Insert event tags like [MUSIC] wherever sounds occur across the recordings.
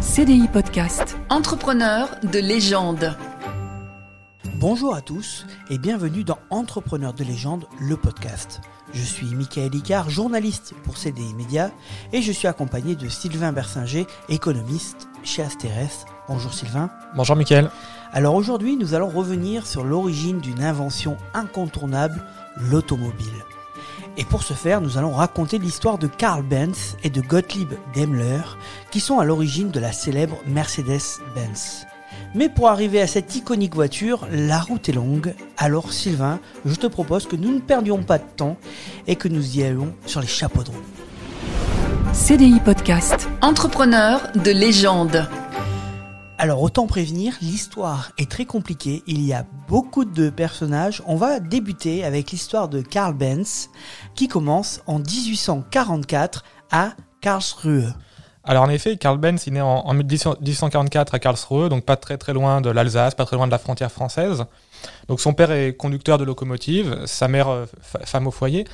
CDI Podcast. Entrepreneur de légende. Bonjour à tous et bienvenue dans Entrepreneur de légende, le podcast. Je suis Michael Icard, journaliste pour CDI Média et je suis accompagné de Sylvain Bersinger, économiste chez Asterès. Bonjour Sylvain. Bonjour Michael. Alors aujourd'hui, nous allons revenir sur l'origine d'une invention incontournable, l'automobile. Et pour ce faire, nous allons raconter l'histoire de Karl Benz et de Gottlieb Daimler, qui sont à l'origine de la célèbre Mercedes-Benz. Mais pour arriver à cette iconique voiture, la route est longue. Alors Sylvain, je te propose que nous ne perdions pas de temps et que nous y allions sur les chapeaux de roue. CDI Podcast. Entrepreneur de légende. Alors autant prévenir, l'histoire est très compliquée, il y a beaucoup de personnages. On va débuter avec l'histoire de Karl Benz qui commence en 1844 à Karlsruhe. Alors en effet, Karl Benz est né en, 1844 à Karlsruhe, donc pas très très loin de l'Alsace, pas très loin de la frontière française. Donc son père est conducteur de locomotive, sa mère euh, femme au foyer.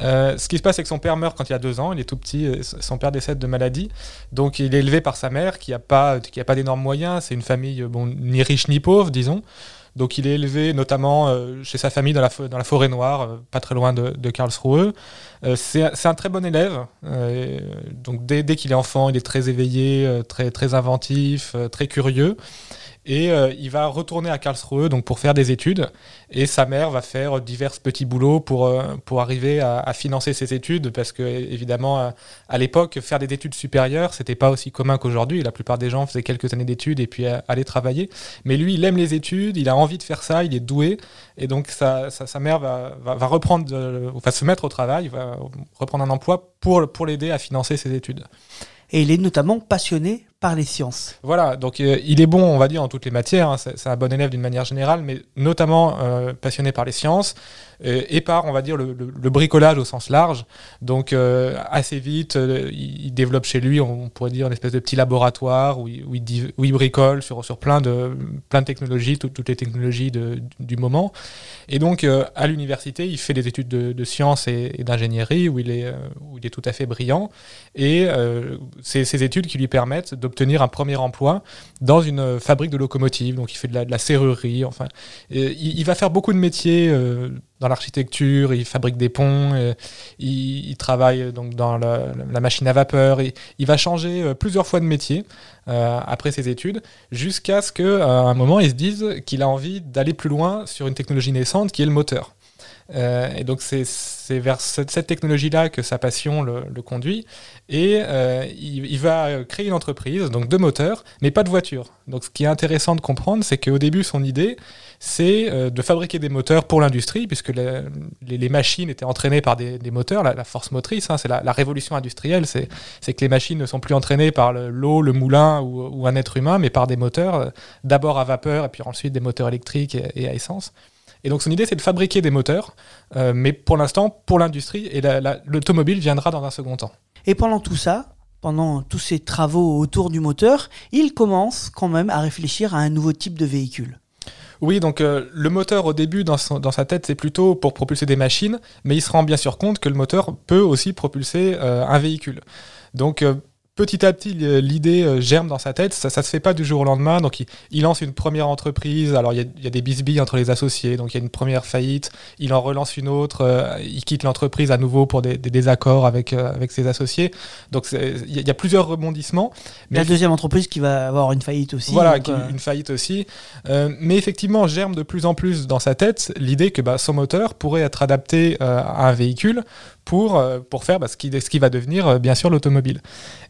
Euh, ce qui se passe, c'est que son père meurt quand il a deux ans, il est tout petit, euh, son père décède de maladie. Donc il est élevé par sa mère qui n'a pas, d'énormes moyens, c'est une famille ni riche ni pauvre, disons. Donc il est élevé notamment euh, chez sa famille dans la, forêt noire, pas très loin de, Karlsruhe. c'est un très bon élève. donc dès, qu'il est enfant, il est très éveillé, très inventif, très curieux. Et euh, il va retourner à Karlsruhe donc pour faire des études. Et sa mère va faire divers petits boulots pour, euh, pour arriver à, financer ses études. Parce que, évidemment, à, l'époque, faire des études supérieures, c'était pas aussi commun qu'aujourd'hui. La plupart des gens faisaient quelques années d'études et puis euh, allaient travailler. Mais lui, il aime les études, il a envie de faire ça, il est doué. Et donc, sa, sa, mère va, va, reprendre, va se mettre au travail, va reprendre un emploi pour, pour l'aider à financer ses études. Et il est notamment passionné par les sciences. Voilà, donc euh, il est bon, on va dire, en toutes les matières. Hein. c'est un bon élève d'une manière générale, mais notamment euh, passionné par les sciences euh, et par, on va dire, le, bricolage au sens large. Donc assez vite, il, développe chez lui, on pourrait dire, une espèce de petit laboratoire où il, bricole sur, sur plein, de, plein de technologies, toutes les technologies du moment. Et donc à l'université, il fait des études de, sciences et, d'ingénierie où, il est, où il est tout à fait brillant. Et c'est ces études qui lui permettent de obtenir un premier emploi dans une fabrique de locomotives. Donc il fait de la, serrurerie. Enfin, il, va faire beaucoup de métiers euh, dans l'architecture. Il fabrique des ponts. il, travaille donc dans la, machine à vapeur. Il va changer euh, plusieurs fois de métier euh, après ses études, jusqu'à ce qu'à un moment il se dise qu'il a envie d'aller plus loin sur une technologie naissante qui est le moteur. Euh, et donc c'est vers cette, technologie-là que sa passion le, conduit. Et euh, il, va créer une entreprise, donc de moteurs, mais pas de voitures. Donc ce qui est intéressant de comprendre, c'est qu'au début, son idée, c'est euh, de fabriquer des moteurs pour l'industrie, puisque les, machines étaient entraînées par des, moteurs, la, force motrice, hein, c'est la, révolution industrielle, c'est que les machines ne sont plus entraînées par l'eau, le, moulin ou, un être humain, mais par des moteurs, d'abord à vapeur et puis ensuite des moteurs électriques et à essence. Et donc son idée, c'est de fabriquer des moteurs, euh, mais pour l'instant, pour l'industrie, et l'automobile viendra dans un second temps. Et pendant tout ça, pendant tous ces travaux autour du moteur, il commence quand même à réfléchir à un nouveau type de véhicule. Oui, donc euh, le moteur au début dans, dans sa tête c'est plutôt pour propulser des machines, mais il se rend bien sûr compte que le moteur peut aussi propulser euh, un véhicule. Donc petit à petit, l'idée euh, germe dans sa tête. Ça ne se fait pas du jour au lendemain. Donc, il, lance une première entreprise. Alors, il y, a, des bisbilles entre les associés. Donc, il y a une première faillite. Il en relance une autre. Euh, il quitte l'entreprise à nouveau pour des, désaccords avec, euh, avec ses associés. Donc, il y, a plusieurs rebondissements. Mais la deuxième entreprise qui va avoir une faillite aussi. Voilà, une faillite aussi. mais effectivement, germe de plus en plus dans sa tête l'idée que bah, son moteur pourrait être adapté à un véhicule pour, euh, pour faire bah, ce, qui, ce qui va devenir euh, bien sûr l'automobile.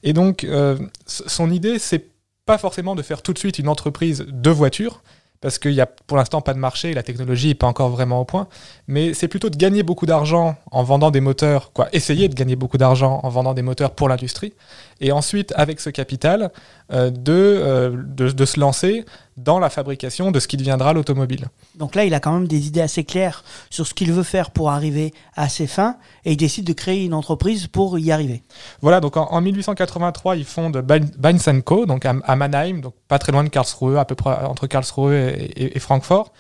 Et donc euh, son idée, c'est pas forcément de faire tout de suite une entreprise de voitures, parce qu'il n'y a pour l'instant pas de marché, la technologie n'est pas encore vraiment au point, mais c'est plutôt de gagner beaucoup d'argent en vendant des moteurs, quoi, essayer de gagner beaucoup d'argent en vendant des moteurs pour l'industrie, et ensuite, avec ce capital, euh, euh, de, de, se lancer dans la fabrication de ce qui deviendra l'automobile. Donc là, il a quand même des idées assez claires sur ce qu'il veut faire pour arriver à ses fins, et il décide de créer une entreprise pour y arriver. Voilà, donc en, 1883, il fonde Bain Co, donc à, Mannheim, donc pas très loin de Karlsruhe, à peu près entre Karlsruhe et, Francfort.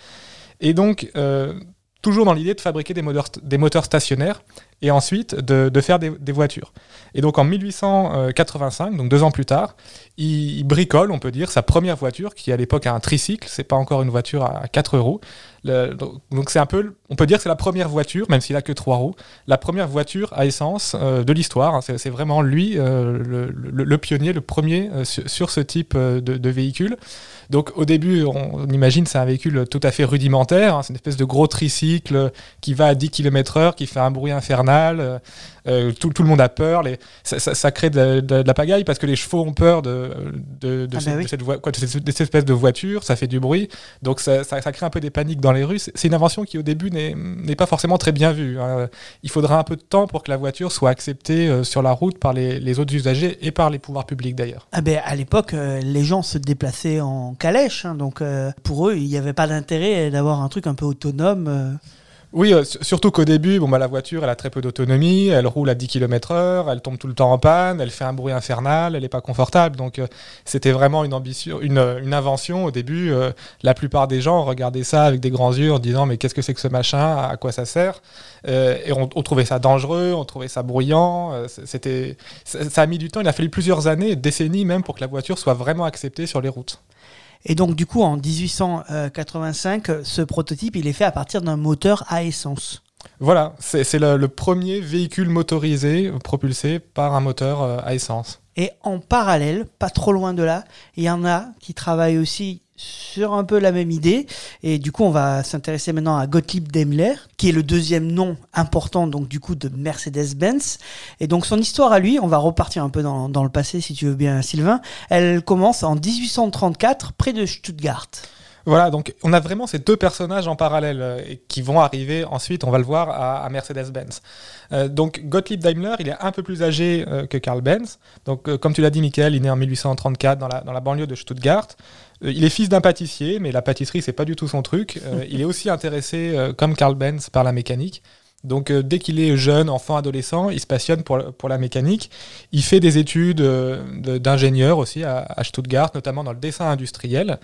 Et donc, euh, toujours dans l'idée de fabriquer des moteurs, des moteurs stationnaires et ensuite de, de faire des, voitures. Et donc en 1885, donc deux ans plus tard, il, bricole, on peut dire, sa première voiture, qui à l'époque a un tricycle, c'est pas encore une voiture à 4 euros. Donc c'est un peu, on peut dire que c'est la première voiture, même s'il a que trois roues, la première voiture à essence euh, de l'histoire. C'est vraiment lui, euh, le, pionnier, le premier euh, sur, ce type de, véhicule. Donc au début, on, on imagine c'est un véhicule tout à fait rudimentaire. hein. C'est une espèce de gros tricycle qui va à 10 km/h, qui fait un bruit infernal. Euh, tout, tout le monde a peur. Les, ça, ça- ça crée de, de- de la pagaille parce que les chevaux ont peur de, Ah cette, bah oui. quoi, espèce de voiture. Ça fait du bruit. Donc ça, crée un peu des paniques dans les rues. C'est une invention qui au début n'est pas forcément très bien vue. hein. Il faudra un peu de temps pour que la voiture soit acceptée euh, sur la route par les, les autres usagers et par les pouvoirs publics d'ailleurs. Ah ben, à l'époque, euh, les gens se déplaçaient en calèche, hein, donc pour eux, il n'y avait pas d'intérêt d'avoir un truc un peu autonome. Oui, euh, su- surtout qu'au début, bon, bah, la voiture, elle a très peu d'autonomie, elle roule à 10 km/h, elle tombe tout le temps en panne, elle fait un bruit infernal, elle n'est pas confortable. Donc, euh, c'était vraiment euh, une invention. Au début, la plupart des gens regardaient ça avec des grands yeux en disant Mais qu'est-ce que c'est que ce machin? À quoi ça sert? Et on, on trouvait ça dangereux, on trouvait ça bruyant. c'était, ça a mis du temps, il a fallu plusieurs années, décennies même, pour que la voiture soit vraiment acceptée sur les routes. Et donc, du coup, en 1885, euh, ce prototype, il est fait à partir d'un moteur à essence. Voilà, c'est, le, le premier véhicule motorisé propulsé par un moteur euh, à essence. Et en parallèle, pas trop loin de là, il y en a qui travaillent aussi sur un peu la même idée. Et du coup, on va s'intéresser maintenant à Gottlieb Daimler, qui est le deuxième nom important, donc du coup, de Mercedes-Benz. Et donc, son histoire à lui, on va repartir un peu dans, le passé, si tu veux bien, Sylvain. Elle commence en 1834, près de Stuttgart. Voilà, donc on a vraiment ces deux personnages en parallèle euh, qui vont arriver ensuite, on va le voir, à, Mercedes-Benz. Euh, donc Gottlieb Daimler, il est un peu plus âgé euh, que Karl Benz. Donc comme tu l'as dit, Michael, il est né en 1834 dans la, dans la banlieue de Stuttgart. Euh, il est fils d'un pâtissier, mais la pâtisserie, c'est pas du tout son truc. Euh, [LAUGHS] il est aussi intéressé, euh, comme Karl Benz, par la mécanique. Donc euh, dès qu'il est jeune, enfant, adolescent, il se passionne pour, pour la mécanique. Il fait des études euh, de- d'ingénieur aussi à, à Stuttgart, notamment dans le dessin industriel.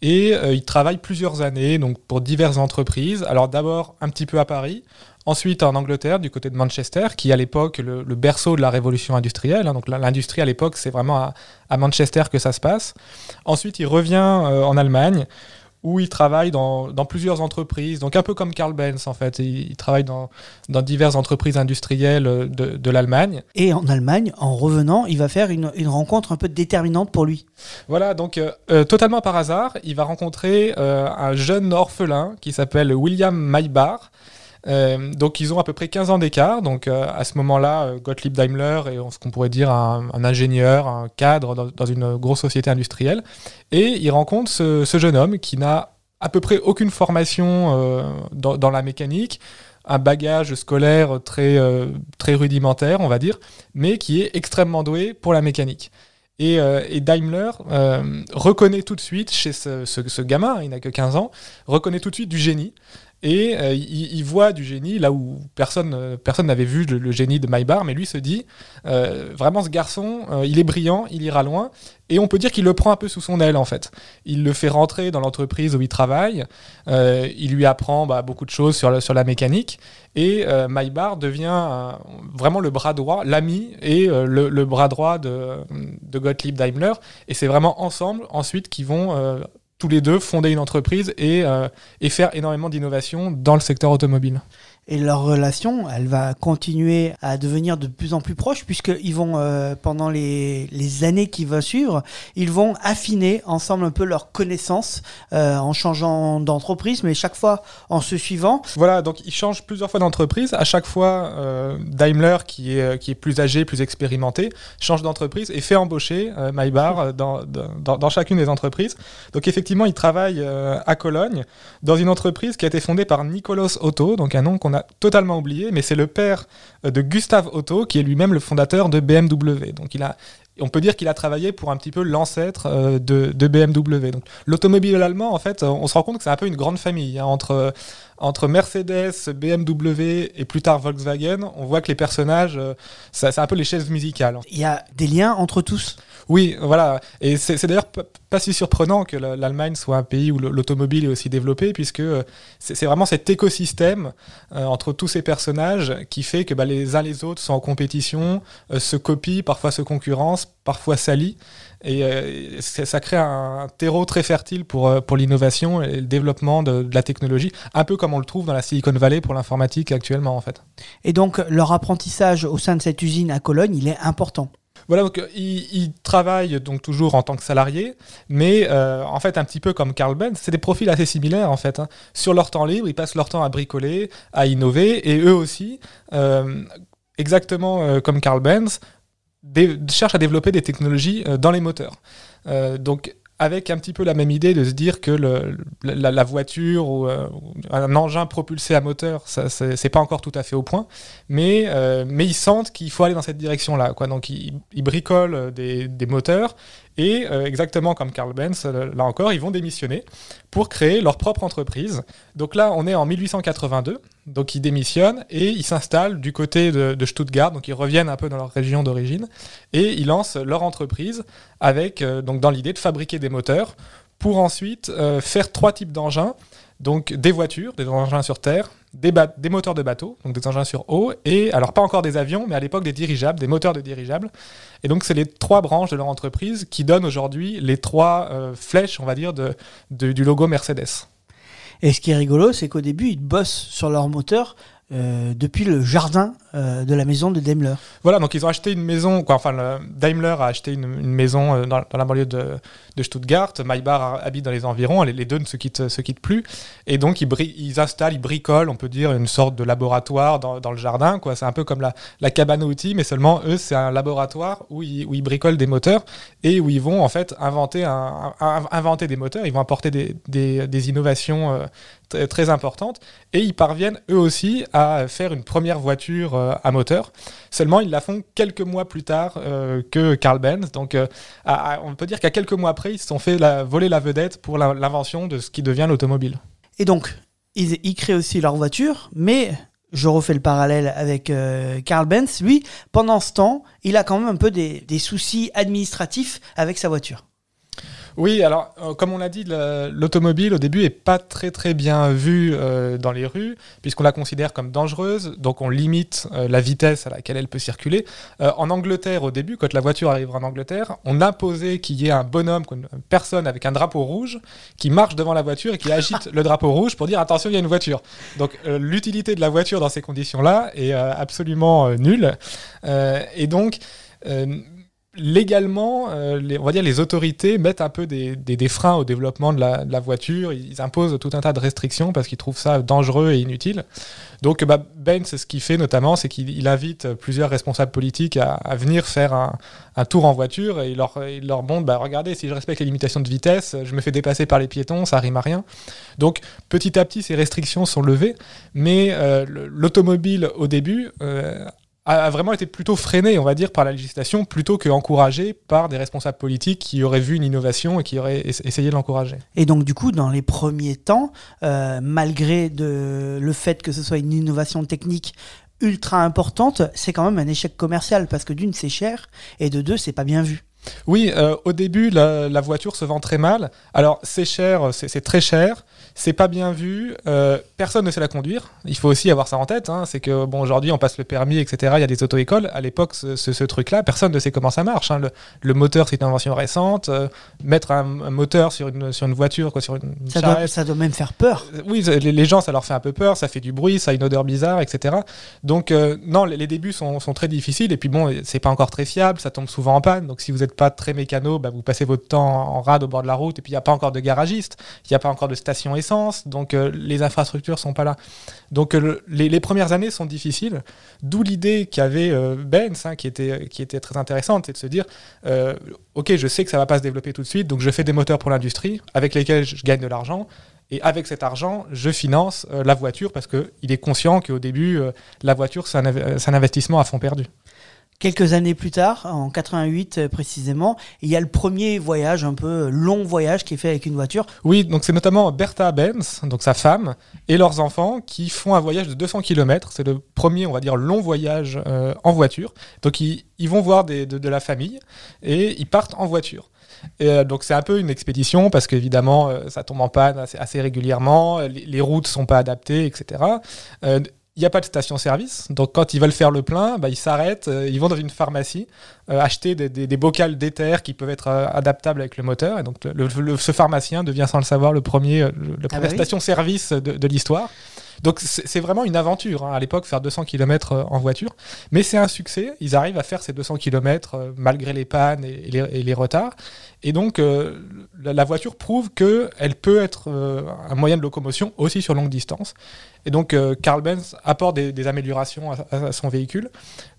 Et euh, il travaille plusieurs années donc pour diverses entreprises. Alors d'abord un petit peu à Paris, ensuite en Angleterre, du côté de Manchester, qui est à l'époque le, le berceau de la révolution industrielle. hein. donc l'industrie à l'époque, c'est vraiment à, à Manchester que ça se passe. Ensuite, il revient euh, en Allemagne, où il travaille dans, dans plusieurs entreprises, donc un peu comme Karl Benz en fait. Il, il travaille dans, dans diverses entreprises industrielles euh, de, de l'Allemagne. Et en Allemagne, en revenant, il va faire une, une rencontre un peu déterminante pour lui. Voilà, donc euh, totalement par hasard, il va rencontrer euh, un jeune orphelin qui s'appelle William Maybar. Euh, donc ils ont à peu près 15 ans d'écart. Donc euh, à ce moment-là, euh, Gottlieb Daimler est ce qu'on pourrait dire un, ingénieur, un cadre dans, une grosse société industrielle. Et il rencontre ce, jeune homme qui n'a à peu près aucune formation dans, la mécanique, un bagage scolaire très, très rudimentaire, on va dire, mais qui est extrêmement doué pour la mécanique. Et, Daimler reconnaît tout de suite chez ce, gamin, il n'a que 15 ans, reconnaît tout de suite du génie. Et euh, il, voit du génie là où personne euh, n'avait vu le, génie de Maïbar, mais lui se dit euh, vraiment ce garçon, il est brillant, il ira loin. Et on peut dire qu'il le prend un peu sous son aile en fait. Il le fait rentrer dans l'entreprise où il travaille. il lui apprend bah, beaucoup de choses sur, la- mécanique. Et Maïbar devient vraiment le bras droit, l'ami et le, bras droit de, Gottlieb Daimler. Et c'est vraiment ensemble ensuite qu'ils vont tous les deux fonder une entreprise et, euh, faire énormément d'innovation dans le secteur automobile. Et leur relation, elle va continuer à devenir de plus en plus proche, puisqu'ils vont, euh, pendant les, les années qui vont suivre, ils vont affiner ensemble un peu leurs connaissances euh, en changeant d'entreprise, mais chaque fois en se suivant. Voilà, donc il change plusieurs fois d'entreprise. À chaque fois, euh, Daimler, qui est, qui est plus âgé, plus expérimenté, change d'entreprise et fait embaucher Maïbar dans, dans, dans chacune des entreprises. Donc effectivement, il travaille euh, à Cologne dans une entreprise qui a été fondée par Nicolas Otto, donc un nom qu'on a totalement oublié, mais c'est le père euh, de Gustave Otto, qui est lui-même le fondateur de BMW. Donc il a, on peut dire qu'il a travaillé pour un petit peu l'ancêtre euh, de, de BMW. Donc l'automobile allemand, en fait, on se rend compte que c'est un peu une grande famille hein, entre entre Mercedes, BMW et plus tard Volkswagen, on voit que les personnages, euh, c'est un peu les chaises musicales. Il y a des liens entre tous? Oui, voilà. Et c'est d'ailleurs pas si surprenant que la- l'Allemagne soit un pays où le- l'automobile est aussi développé, puisque euh, c'est vraiment cet écosystème entre tous ces personnages qui fait que bah, les uns les autres sont en compétition, se copient, parfois se concurrencent, parfois s'allient. Et euh, ça crée un terreau très fertile pour, euh, pour l'innovation et le développement de, de la technologie, un peu comme on le trouve dans la Silicon Valley pour l'informatique actuellement en fait. Et donc, leur apprentissage au sein de cette usine à Cologne, il est important. Voilà, donc euh, ils, ils travaillent donc toujours en tant que salariés, mais euh, en fait un petit peu comme Carl Benz, c'est des profils assez similaires en fait. hein. Sur leur temps libre, ils passent leur temps à bricoler, à innover, et eux aussi, euh, exactement comme Carl Benz, cherchent à développer des technologies euh, dans les moteurs. Euh, donc avec un petit peu la même idée de se dire que la, voiture ou, euh, un engin propulsé à moteur, ça, c'est pas encore tout à fait au point, mais, ils sentent qu'il faut aller dans cette direction-là. Donc ils, bricolent des moteurs et euh, exactement comme Carl Benz, euh, là encore, ils vont démissionner pour créer leur propre entreprise. Donc là, on est en 1882, donc ils démissionnent et ils s'installent du côté de, Stuttgart, donc ils reviennent un peu dans leur région d'origine et ils lancent leur entreprise avec euh, donc dans l'idée de fabriquer des moteurs pour ensuite faire trois types d'engins, donc des voitures, des engins sur terre, des, moteurs de bateaux, donc des engins sur eau, et alors pas encore des avions, mais à l'époque des dirigeables, des moteurs de dirigeables. Et donc c'est les trois branches de leur entreprise qui donnent aujourd'hui les trois euh, flèches, on va dire, du logo Mercedes. Et ce qui est rigolo, c'est qu'au début, ils bossent sur leur moteur euh, depuis le jardin euh, de la maison de Daimler. Voilà, donc ils ont acheté une maison, quoi, enfin le- Daimler a acheté une, maison euh, dans, la banlieue de, Stuttgart, Maybach habite dans les environs, les, deux ne se quittent, plus, et donc ils, installent, ils bricolent, on peut dire, une sorte de laboratoire dans, le jardin, quoi. c'est un peu comme la, cabane à mais seulement eux, c'est un laboratoire où ils, bricolent des moteurs et où ils vont en fait inventer, des moteurs, ils vont apporter des, des- innovations très importantes, et ils parviennent eux aussi à faire une première voiture euh, à moteur. Seulement, ils la font quelques mois plus tard euh, que Carl Benz. Donc, euh, à- à- on peut dire qu'à quelques mois après, ils se sont fait voler la vedette pour l'invention de ce qui devient l'automobile. Et donc, ils, créent aussi leur voiture, mais je refais le parallèle avec Carl Benz. Lui, pendant ce temps, il a quand même un peu des soucis administratifs avec sa voiture. Oui, alors euh, comme on l'a dit, le- l'automobile au début est pas très très bien vue euh, dans les rues puisqu'on la considère comme dangereuse, donc on limite euh, la vitesse à laquelle elle peut circuler. En Angleterre au début, quand la voiture arrive en Angleterre, on imposait qu'il y ait un bonhomme, une personne avec un drapeau rouge qui marche devant la voiture et qui agite [LAUGHS] le drapeau rouge pour dire attention il y a une voiture. Donc l'utilité de la voiture dans ces conditions-là est absolument nulle et donc euh, légalement, euh, les, on va dire les autorités mettent un peu des, freins au développement de la, voiture. Ils imposent tout un tas de restrictions parce qu'ils trouvent ça dangereux et inutile. Donc, bah, Benz, ce qu'il fait notamment, c'est qu'il il invite plusieurs responsables politiques à, venir faire un, tour en voiture et il leur, il montre, bah, regardez, si je respecte les limitations de vitesse, je me fais dépasser par les piétons, ça rime à rien. Donc, petit à petit, ces restrictions sont levées, mais euh, le- l'automobile au début euh, a vraiment été plutôt freiné, on va dire, par la législation, plutôt que encouragé par des responsables politiques qui auraient vu une innovation et qui auraient es- essayé de l'encourager. Et donc, du coup, dans les premiers temps, euh, malgré de, le fait que ce soit une innovation technique ultra importante, c'est quand même un échec commercial parce que d'une, c'est cher et de deux, c'est pas bien vu. Oui, euh, au début, la, la voiture se vend très mal. Alors, c'est cher, c'est très cher, c'est pas bien vu, euh, personne ne sait la conduire. Il faut aussi avoir ça en tête. hein. C'est que, bon, aujourd'hui, on passe le permis, etc. Il y a des auto-écoles. À l'époque, ce, ce- ce truc-là, personne ne sait comment ça marche. hein. Le, le moteur, c'est une invention récente. Euh, mettre un, un moteur sur une, sur une voiture, quoi, sur une, une Ça doit, ça doit même faire peur. Euh, Oui, les, les gens, ça leur fait un peu peur, ça fait du bruit, ça a une odeur bizarre, etc. Donc, euh, non, les, les débuts sont, sont très difficiles. Et puis, bon, c'est pas encore très fiable, ça tombe souvent en panne. Donc, si vous n'êtes pas très mécano, bah, vous passez votre temps en rade au bord de la route. Et puis, il n'y a pas encore de garagiste, il n'y a pas encore de station essence. Donc, euh, les infrastructures sont pas là. Donc, euh, le- les, premières années sont difficiles. D'où l'idée qu'avait euh, Benz, hein, qui, était, qui était très intéressante, c'est de se dire euh, Ok, je sais que ça va pas se développer tout de suite, donc je fais des moteurs pour l'industrie avec lesquels je gagne de l'argent. Et avec cet argent, je finance la voiture parce qu'il est conscient qu'au début, la voiture, c'est un investissement à fond perdu. Quelques années plus tard, en 88 euh, précisément, il y a le premier voyage, un peu euh, long voyage qui est fait avec une voiture. Oui, donc c'est notamment Bertha Benz, donc sa femme, et leurs enfants qui font un voyage de 200 km. C'est le premier, on va dire, long voyage euh, en voiture. Donc ils, vont voir des- de, la famille et ils partent en voiture. Et, donc c'est un peu une expédition parce qu'évidemment ça tombe en panne assez, assez régulièrement, les, les routes sont pas adaptées, etc. Il n'y a pas de station-service, donc quand ils veulent faire le plein, bah, ils s'arrêtent, euh, ils vont dans une pharmacie acheter des, des, des bocals d'éther qui peuvent être euh, adaptables avec le moteur. Et donc le- ce pharmacien devient sans le savoir le premier, euh, la Ah première bah oui. station-service de, de l'histoire. Donc c'est vraiment une aventure hein, à l'époque faire 200 km en voiture, mais c'est un succès. Ils arrivent à faire ces 200 km malgré les pannes et, les, et les retards. Et donc euh, la, voiture prouve que elle peut être euh, un moyen de locomotion aussi sur longue distance. Et donc euh, Carl Benz apporte des, des améliorations à son véhicule.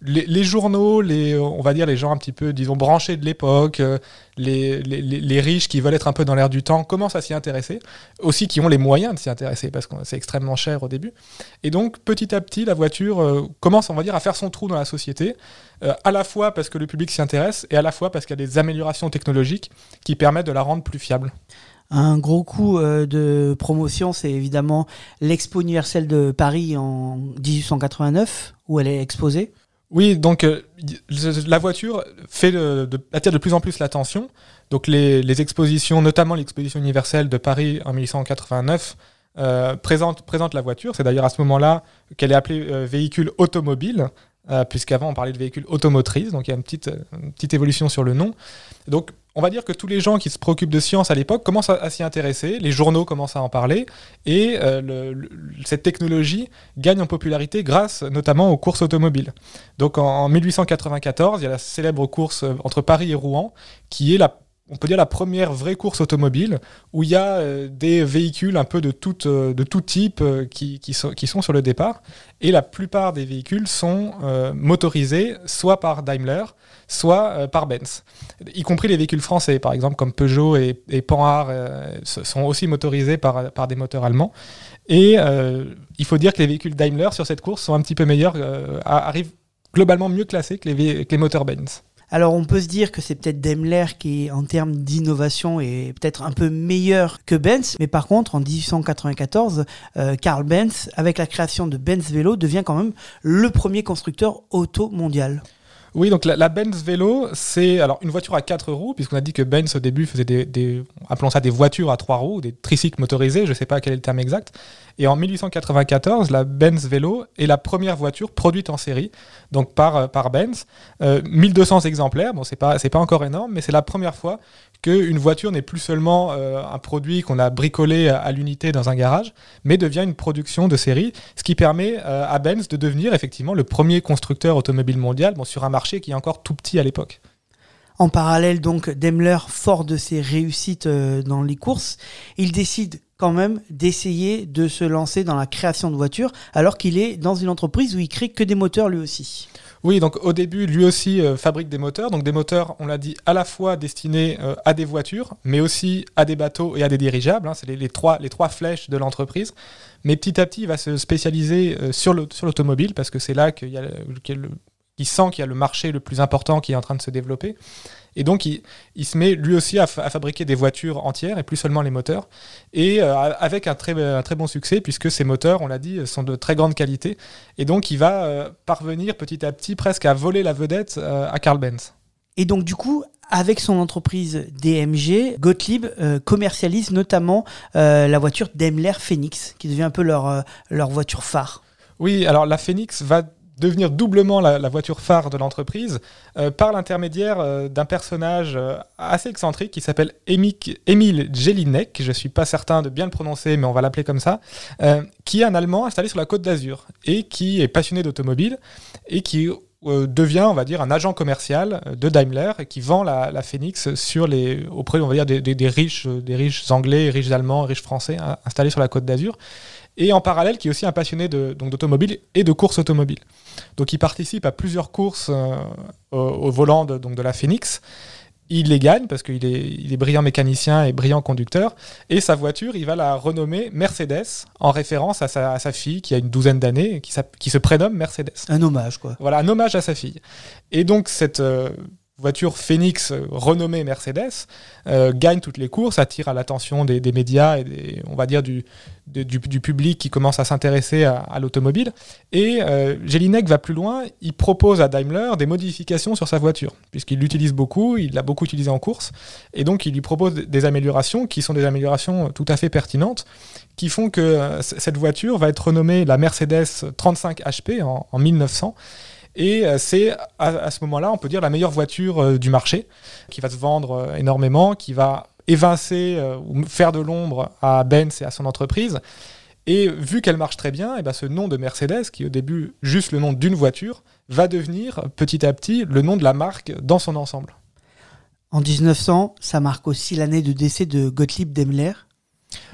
Les, les journaux, les, on va dire les gens un petit peu, disons, branchés de l'époque, euh, les, riches qui veulent être un peu dans l'air du temps, commencent à s'y intéresser. Aussi qui ont les moyens de s'y intéresser parce que c'est extrêmement cher au début. Et donc petit à petit, la voiture euh, commence, on va dire, à faire son trou dans la société. euh, à la fois parce que le public s'y intéresse et à la fois parce qu'il y a des améliorations technologiques qui permettent de la rendre plus fiable. Un gros coup de promotion, c'est évidemment l'Expo universelle de Paris en 1889, où elle est exposée. Oui, donc euh, la voiture fait de- attire de plus en plus l'attention. Donc les, les expositions, notamment l'exposition universelle de Paris en 1889, euh, présentent, présentent la voiture. C'est d'ailleurs à ce moment-là qu'elle est appelée euh, véhicule automobile, euh, puisqu'avant on parlait de véhicule automotrice, donc il y a une petite, une petite évolution sur le nom. Donc on va dire que tous les gens qui se préoccupent de science à l'époque commencent à, s'y intéresser, les journaux commencent à en parler, et euh, cette technologie gagne en popularité grâce notamment aux courses automobiles. Donc en, en 1894, il y a la célèbre course euh, entre Paris et Rouen, qui est la, on peut dire la première vraie course automobile où il y a euh, des véhicules un peu de tout, euh, tout type euh, qui, sont, sur le départ. Et la plupart des véhicules sont motorisés soit par Daimler, soit par Benz. Y compris les véhicules français, par exemple, comme Peugeot et, Panhard, sont aussi motorisés par, des moteurs allemands. Et il faut dire que les véhicules Daimler sur cette course sont un petit peu meilleurs, arrivent globalement mieux classés que les moteurs Benz. Alors on peut se dire que c'est peut-être Daimler qui, en termes d'innovation, est peut-être un peu meilleur que Benz, mais par contre, en 1894, euh, Carl Benz, avec la création de Benz Vélo, devient quand même le premier constructeur auto mondial. Oui, donc la, Benz Vélo, c'est alors une voiture à quatre roues, puisqu'on a dit que Benz au début faisait des, appelons ça des voitures à trois roues, des tricycles motorisés, je ne sais pas quel est le terme exact. Et en 1894, la Benz Vélo est la première voiture produite en série, donc par, euh, Benz. Euh, 1200 exemplaires, bon, c'est pas, pas encore énorme, mais c'est la première fois qu'une voiture n'est plus seulement euh, un produit qu'on a bricolé à, à l'unité dans un garage, mais devient une production de série, ce qui permet euh, à Benz de devenir effectivement le premier constructeur automobile mondial bon, sur un marché qui est encore tout petit à l'époque. En parallèle, donc, Daimler, fort de ses réussites euh, dans les courses, il décide quand même d'essayer de se lancer dans la création de voitures, alors qu'il est dans une entreprise où il crée que des moteurs lui aussi. Oui, donc au début, lui aussi euh, fabrique des moteurs. Donc des moteurs, on l'a dit, à la fois destinés euh, à des voitures, mais aussi à des bateaux et à des dirigeables. hein. C'est les, trois, flèches de l'entreprise. Mais petit à petit, il va se spécialiser euh, sur le- sur l'automobile parce que c'est là qu'il sent qu'il y a le marché le plus important qui est en train de se développer. Et donc, il, il se met lui aussi à, fa- à fabriquer des voitures entières et plus seulement les moteurs. Et euh, avec un très, un très bon succès, puisque ces moteurs, on l'a dit, sont de très grande qualité. Et donc, il va euh, parvenir petit à petit presque à voler la vedette euh, à Carl Benz. Et donc, du coup, avec son entreprise DMG, Gottlieb euh, commercialise notamment euh, la voiture Daimler Phoenix, qui devient un peu leur, euh, leur voiture phare. Oui, alors la Phoenix va devenir doublement la, voiture phare de l'entreprise euh, par l'intermédiaire euh, d'un personnage euh, assez excentrique qui s'appelle Émile Jelinek, je suis pas certain de bien le prononcer, mais on va l'appeler comme ça, qui est un Allemand installé sur la côte d'Azur et qui est passionné d'automobile et qui devient, on va dire, un agent commercial de Daimler et qui vend la, Phoenix auprès, des, des- des riches, des riches anglais, riches allemands, riches français hein, installés sur la côte d'Azur et en parallèle qui est aussi un passionné de- donc d'automobile et de course automobile. Donc il participe à plusieurs courses euh, au, au volant de, donc de la Phoenix. Il les gagne parce qu'il est, il est brillant mécanicien et brillant conducteur. Et sa voiture, il va la renommer Mercedes en référence à sa, à sa fille qui a une douzaine d'années qui, qui se prénomme Mercedes. Un hommage, quoi. Voilà, un hommage à sa fille. Et donc, cette euh, voiture Phoenix euh, renommée Mercedes euh, gagne toutes les courses, attire à l'attention des, médias et des- on va dire du, du, public qui commence à s'intéresser à, l'automobile. Et euh, Jelinek va plus loin, il propose à Daimler des modifications sur sa voiture, puisqu'il l'utilise beaucoup, il l'a beaucoup utilisé en course, et donc il lui propose des améliorations qui sont des améliorations tout à fait pertinentes, qui font que euh, cette voiture va être renommée la Mercedes 35 HP en, en 1900. Et euh, c'est à, ce moment-là, on peut dire, la meilleure voiture euh, du marché, qui va se vendre euh, énormément, qui va évincer ou faire de l'ombre à Benz et à son entreprise. Et vu qu'elle marche très bien, et ben ce nom de Mercedes, qui est au début juste le nom d'une voiture, va devenir petit à petit le nom de la marque dans son ensemble. En 1900, ça marque aussi l'année de décès de Gottlieb Daimler.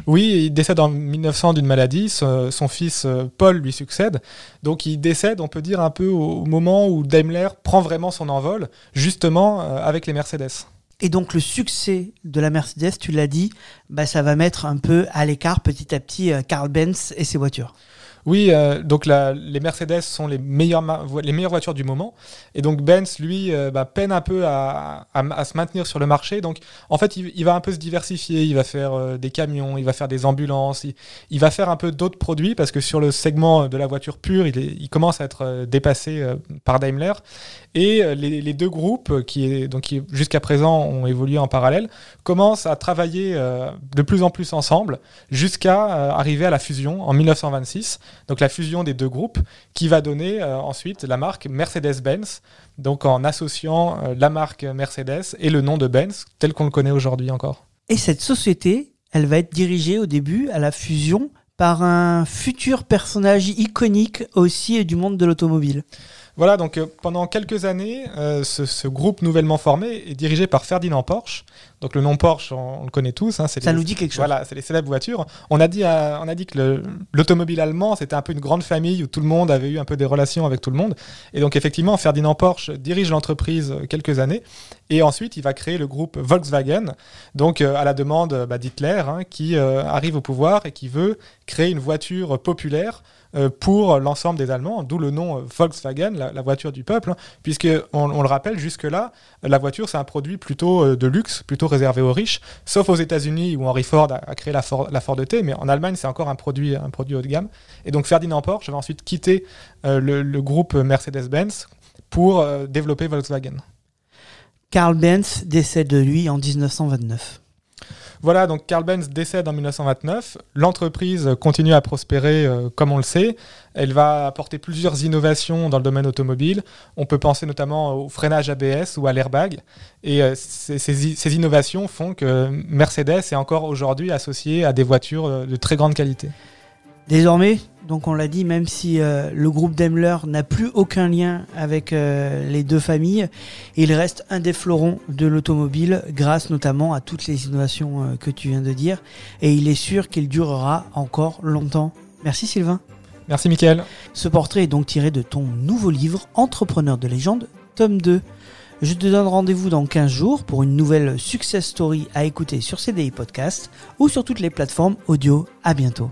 Oui, il décède en 1900 d'une maladie. Son, fils euh, Paul lui succède. Donc il décède, on peut dire, un peu au, au moment où Daimler prend vraiment son envol, justement euh, avec les Mercedes. Et donc le succès de la Mercedes, tu l'as dit, bah, ça va mettre un peu à l'écart petit à petit euh, Carl Benz et ses voitures. Oui, euh, donc les Mercedes sont les meilleures, les meilleures voitures du moment. Et donc Benz, lui, euh, bah, peine un peu à, à- à se maintenir sur le marché. Donc en fait, il, va un peu se diversifier. Il va faire euh, des camions, il va faire des ambulances, il, va faire un peu d'autres produits parce que sur le segment de la voiture pure, il, est- il commence à être euh, dépassé par Daimler. Et les, deux groupes, qui, donc, qui jusqu'à présent ont évolué en parallèle, commencent à travailler de plus en plus ensemble jusqu'à arriver à la fusion en 1926 donc la fusion des deux groupes, qui va donner euh, ensuite la marque Mercedes-Benz, donc en associant euh, la marque Mercedes et le nom de Benz, tel qu'on le connaît aujourd'hui encore. Et cette société, elle va être dirigée au début à la fusion par un futur personnage iconique aussi du monde de l'automobile. Voilà, donc euh, pendant quelques années, euh, ce, ce groupe nouvellement formé est dirigé par Ferdinand Porsche. Donc le nom Porsche, on, on le connaît tous. hein, c'est Ça les- nous dit quelque chose. Voilà, c'est les célèbres voitures. On a dit, on a dit que le- l'automobile allemand, c'était un peu une grande famille où tout le monde avait eu un peu des relations avec tout le monde. Et donc effectivement, Ferdinand Porsche dirige l'entreprise euh, quelques années. Et ensuite, il va créer le groupe Volkswagen, donc euh, à la demande bah, d'Hitler, hein, qui arrive au pouvoir et qui veut créer une voiture populaire pour l'ensemble des Allemands, d'où le nom euh, Volkswagen, la, voiture du peuple, hein, puisque on, le rappelle jusque-là, euh, la voiture c'est un produit plutôt euh, de luxe, plutôt réservé aux riches, sauf aux États-Unis où Henry Ford a, créé la Ford, la Ford T, mais en Allemagne c'est encore un produit, un produit haut de gamme. Et donc Ferdinand Porsche va ensuite quitter euh, le, groupe Mercedes-Benz pour euh, développer Volkswagen. Carl Benz décède de lui en 1929. Voilà, donc Carl Benz décède en 1929. L'entreprise continue à prospérer euh, comme on le sait. Elle va apporter plusieurs innovations dans le domaine automobile. On peut penser notamment au freinage ABS ou à l'airbag. Et euh, ces, innovations font que Mercedes est encore aujourd'hui associée à des voitures euh, de très grande qualité. Désormais, donc on l'a dit, même si euh, le groupe Daimler n'a plus aucun lien avec euh, les deux familles, il reste un des fleurons de l'automobile grâce notamment à toutes les innovations euh, que tu viens de dire et il est sûr qu'il durera encore longtemps. Merci Sylvain. Merci Mickaël. Ce portrait est donc tiré de ton nouveau livre Entrepreneur de légende, tome 2. Je te donne rendez-vous dans 15 jours pour une nouvelle success story à écouter sur CDI Podcast ou sur toutes les plateformes audio. À bientôt.